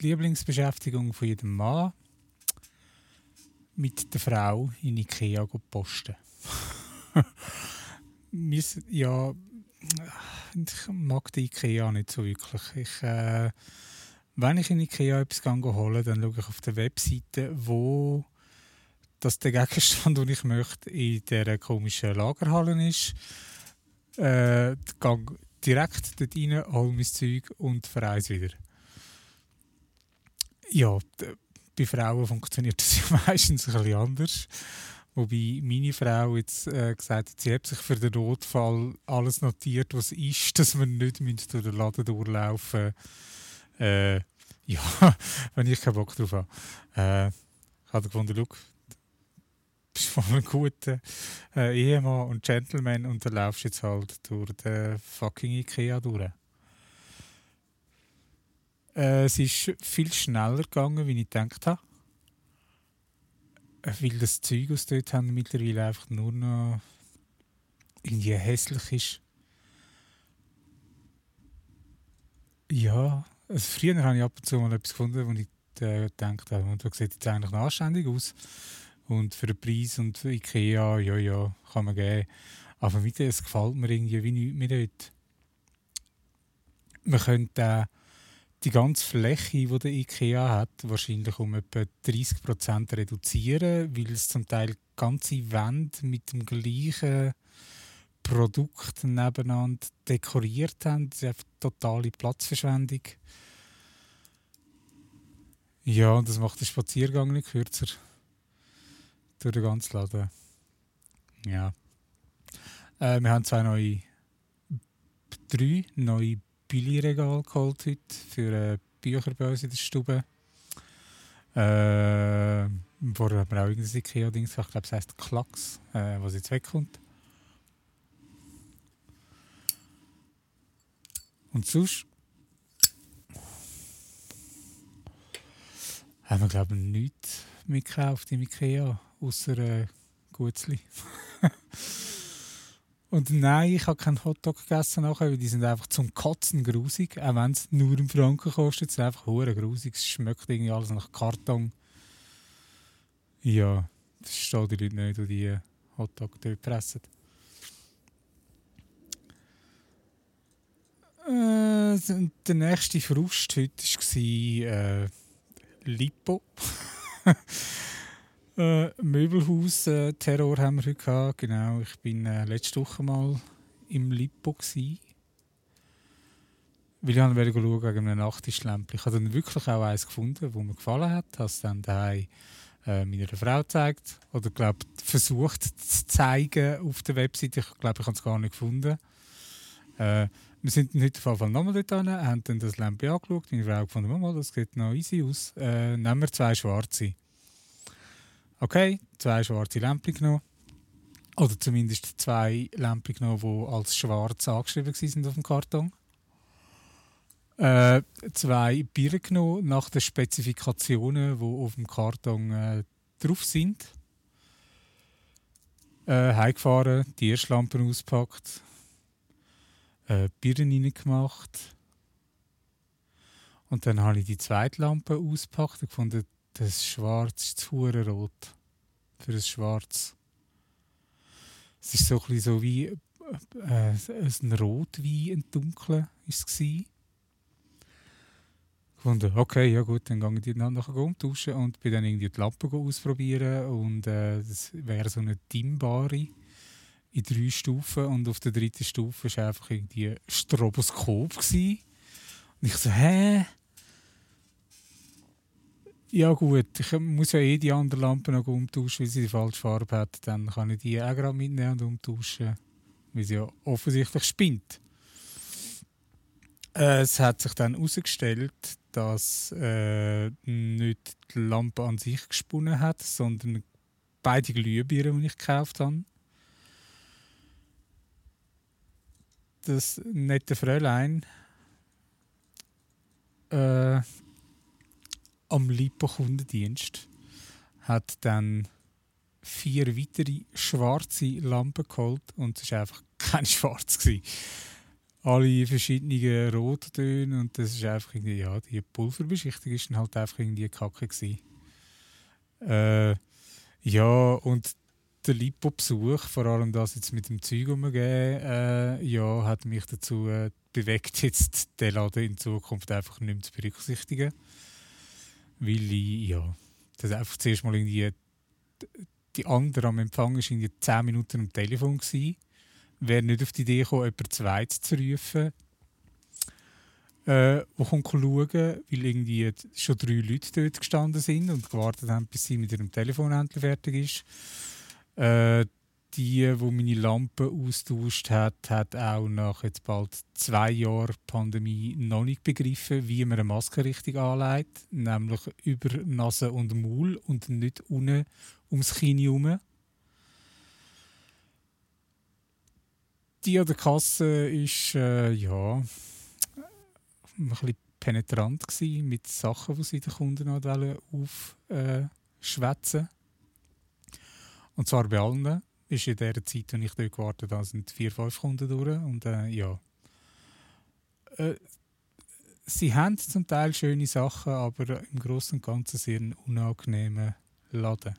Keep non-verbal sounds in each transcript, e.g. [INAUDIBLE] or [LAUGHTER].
Lieblingsbeschäftigung von jedem Mann mit der Frau in Ikea posten. [LAUGHS] ja, ich mag die Ikea nicht so wirklich. Ich, äh, wenn ich in Ikea etwas hole, dann schaue ich auf der Webseite, wo dass der Gegenstand, [LAUGHS] den ich möchte, in dieser komischen Lagerhalle ist. Äh, gehe direkt dort rein, hole mein Zeug und verreise wieder. Ja, bei Frauen funktioniert das [LAUGHS] ja meistens ein bisschen anders. Wobei meine Frau jetzt äh, gesagt hat, sie hat sich für den Notfall alles notiert, was ist, dass wir nicht durch den Laden durchlaufen äh, Ja, [LAUGHS] wenn ich keinen Bock drauf habe. Äh, ich habe gefunden, du bist voll ein guter äh, Ehemann und Gentleman und dann laufst jetzt halt durch den fucking Ikea durch. Äh, es ist viel schneller gegangen, wie ich gedacht habe. Äh, weil das Zeug aus dort haben mittlerweile einfach nur noch irgendwie hässlich ist. Ja, also früher habe ich ab und zu mal etwas gefunden, wo ich äh, gedacht habe, und das sieht jetzt eigentlich noch anständig aus. Und für den Preis und für Ikea, ja, ja, kann man geben. Aber mit es gefällt mir irgendwie wie nichts mehr dort. Man könnte äh, die ganze Fläche, die der IKEA hat, wahrscheinlich um etwa 30% reduzieren, weil es zum Teil ganze Wände mit dem gleichen Produkt nebeneinander dekoriert haben. Das ist einfach totale Platzverschwendung. Ja, und das macht den Spaziergang nicht kürzer. Durch den ganzen Laden. Ja. Äh, wir haben zwei neue, drei neue Billigregal geholt heute für äh, Bücher bei uns in der Stube. Äh, vorher haben wir auch irgendein Ikea-Ding, ich glaube, es heisst Klacks, äh, was jetzt wegkommt. Und sonst haben wir, glaube ich, nichts mitgekauft im Ikea, außer äh, Gutzli. [LAUGHS] Und nein, ich habe keinen Hotdog gegessen nachher, weil die sind einfach zum Kotzen grusig. Auch wenn es nur einen Franken kostet, sind einfach hure grusig. Es schmeckt irgendwie alles nach Karton. Ja, das verstehen die Leute nicht, die die Hotdog dort pressen. Äh, der nächste Frust heute war äh, Lipo. [LAUGHS] Äh, Möbelhaus-Terror haben wir heute gehabt. Genau, ich bin äh, letzte Woche mal im Lippo. Weil ich wollte schauen wegen einem. Ich habe dann wirklich auch eins gefunden, das mir gefallen hat. Ich habe es dann daheim äh, meiner Frau gezeigt. Oder glaub, versucht zu zeigen auf der Webseite. Ich glaube, ich habe es gar nicht gefunden. Äh, wir sind dann heute auf jeden nochmal dort hin, haben dann das Lämpchen angeschaut. Meine Frau gefunden, das sieht noch easy aus. Äh, nehmen wir zwei schwarze. Okay, zwei schwarze Lämpchen genommen. Oder zumindest zwei Lämpchen genommen, die als schwarz angeschrieben waren auf dem Karton. Äh, zwei Bier genommen nach den Spezifikationen, die auf dem Karton äh, drauf sind. Äh, heimgefahren, die erste Lampe auspackt, äh, Birnen reingemacht. Und dann habe ich die zweite Lampe ausgepackt und gefunden, das Schwarz ist zu rot für das Schwarz. Es ist so ein so wie äh, ein Rotwein, ein dunkler ist es gefunden, okay, ja gut, dann gehe ich nachher umtauschen und bin dann irgendwie die Lampe ausprobieren und äh, das wäre so eine dimmbare in drei Stufen und auf der dritten Stufe war einfach irgendwie ein Stroboskop gewesen. und ich so, hä? Ja gut, ich muss ja eh die andere Lampe noch umtauschen, weil sie die falsche Farbe hat. Dann kann ich die auch gerade mitnehmen und umtauschen, weil sie ja offensichtlich spinnt. Äh, es hat sich dann herausgestellt, dass äh, nicht die Lampe an sich gesponnen hat, sondern beide Glühbirnen, die ich gekauft habe. Das nette Fräulein äh, am Lipo-Kundendienst hat dann vier weitere schwarze Lampen geholt und es war einfach [LAUGHS] kein Schwarz. Gewesen. alle verschiedenen Rottöne und das ist einfach irgendwie, ja, die Pulverbeschichtung ist dann halt einfach irgendwie kacke gewesen. Äh, ja, und der Lipo-Besuch, vor allem das jetzt mit dem Zeug umgehen, äh, ja, hat mich dazu äh, bewegt, jetzt den Laden in Zukunft einfach nicht mehr zu berücksichtigen. Weil ich, ja, das einfach zuerst mal irgendwie, die andere am Empfang war irgendwie 10 Minuten am Telefon. Gewesen. Wäre nicht auf die Idee gekommen, jemanden zweites zu rufen, äh, der kommt schauen, weil irgendwie schon drei Leute dort gestanden sind und gewartet haben, bis sie mit ihrem Telefon endlich fertig ist. Äh, die, die meine Lampe austauscht hat, hat auch nach jetzt bald zwei Jahren Pandemie noch nicht begriffen, wie man eine Maske richtig anlegt, nämlich über Nase und Maul und nicht unten ums Kinn herum. Die an der Kasse ist äh, ja ein bisschen penetrant gewesen mit Sachen, die sie den Kunden aufschwätzen. Äh, und zwar bei allen ist in der Zeit, als ich dort gewartet habe, sind vier, fünf Kunden durch. Und äh, ja. Äh, sie haben zum Teil schöne Sachen, aber im Großen und Ganzen sehr einen unangenehmen Laden.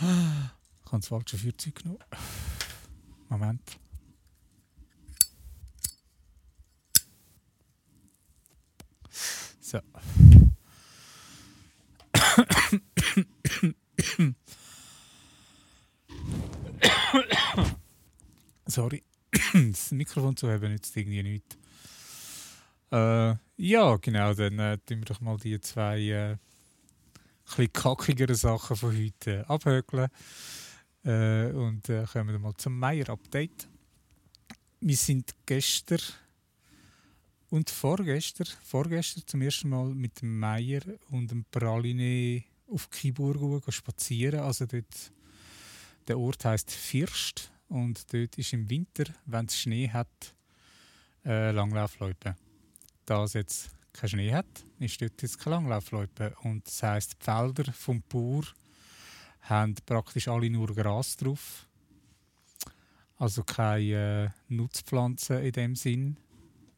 Ich habe das falsche Feuerzeug genommen. Moment. Sorry. [COUGHS] das Mikrofon zu haben nützt irgendwie nichts. Äh, ja, genau, dann äh, tun wir doch mal die zwei äh, bisschen kackigeren Sachen von heute abhökeln. Äh, und äh, kommen wir mal zum Meier-Update. Wir sind gestern und vorgestern, vorgestern zum ersten Mal mit dem Meier und dem Praline auf Kiburg spazieren. Also dort, der Ort heißt First und dort ist im Winter, wenn es Schnee hat, äh, Langlaufloipe. Da es jetzt keinen Schnee hat, ist dort jetzt keine Langlaufloipe. Und das heisst, die Felder vom Bauer haben praktisch alle nur Gras drauf. Also keine äh, Nutzpflanzen in dem Sinn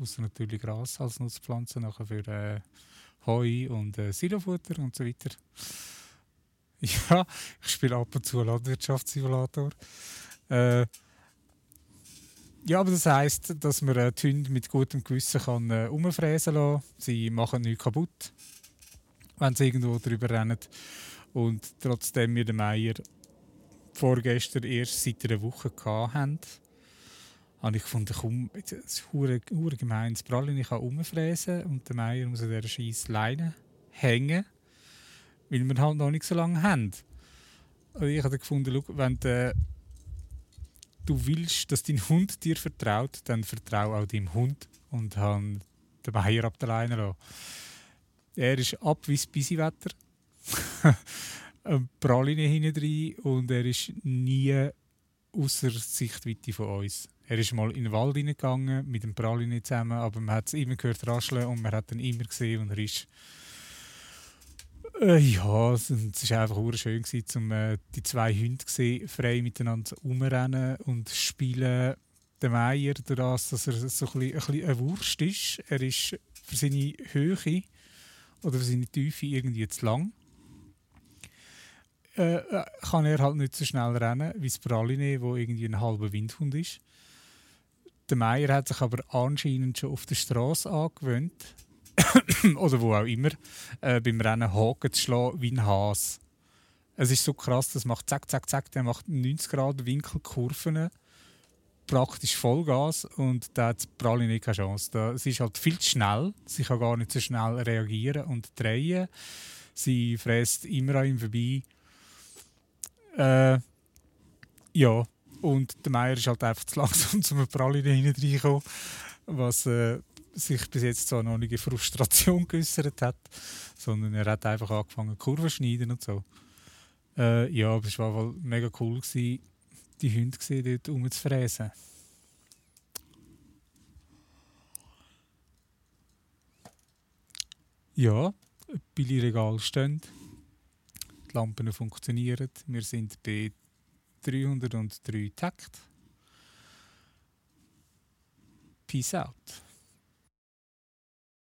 außer natürlich Gras als Nutzpflanze, nachher für äh, Heu und äh, Silofutter und so weiter. [LAUGHS] Ja, ich spiele ab und zu Landwirtschaftssimulator. Äh, ja, aber das heisst, dass man äh, die Hunde mit gutem Gewissen kann, äh, umfräsen kann. Sie machen nichts kaputt, wenn sie irgendwo drüber rennen. Und trotzdem wir den Meier vorgestern erst seit einer Woche hatten, habe ich gefunden, komm, es ist hure gemein, das Prallen ich kann umfräsen und der Meier muss an dieser scheiß Leine hängen, weil wir halt noch nicht so lange haben. Und ich habe gefunden, schau, wenn du, du willst, dass dein Hund dir vertraut, dann vertraue auch deinem Hund und habe den Meier ab der Leine lassen. Er ist ab wie das Bisiwetter. [LAUGHS] Praline hinten drin und er ist nie außer Sichtweite von uns. Er ist mal in den Wald hineingegangen mit dem Praline zusammen, aber man hat es immer gehört rascheln und man hat ihn immer gesehen und er ist äh, ja, es war einfach schön, um äh, die zwei Hunde sehen, frei miteinander umrennen und spielen. Der Meier, dadurch, dass er so ein bisschen, ein bisschen eine Wurst ist, er ist für seine Höhe oder für seine Tiefe irgendwie zu lang. Äh, äh kann er halt nicht so schnell rennen wie das Praline, wo irgendwie ein halber Windhund ist. Der Meier hat sich aber anscheinend schon auf der Straße angewöhnt, [COUGHS] oder wo auch immer, äh, beim Rennen Haken zu schlagen wie ein Hase. Es ist so krass, das macht zack, zack, zack, der macht 90 Grad Winkelkurven, praktisch Vollgas und da hat Praline keine Chance. Sie ist halt viel zu schnell, sie kann gar nicht so schnell reagieren und drehen. Sie fräst immer an ihm vorbei. Äh, ja, und der Meier ist halt einfach zu langsam, [LAUGHS] um eine Praline hineinzukommen, was äh, sich bis jetzt zwar noch nicht Frustration geäußert hat, sondern er hat einfach angefangen, Kurven zu schneiden und so. Äh, ja, aber es war mega cool, gewesen, die Hunde gesehen, dort rumzufräsen. Ja, Billigregal stehen. Die Lampen funktionieren. Wir sind bei 303 Takt. Peace out.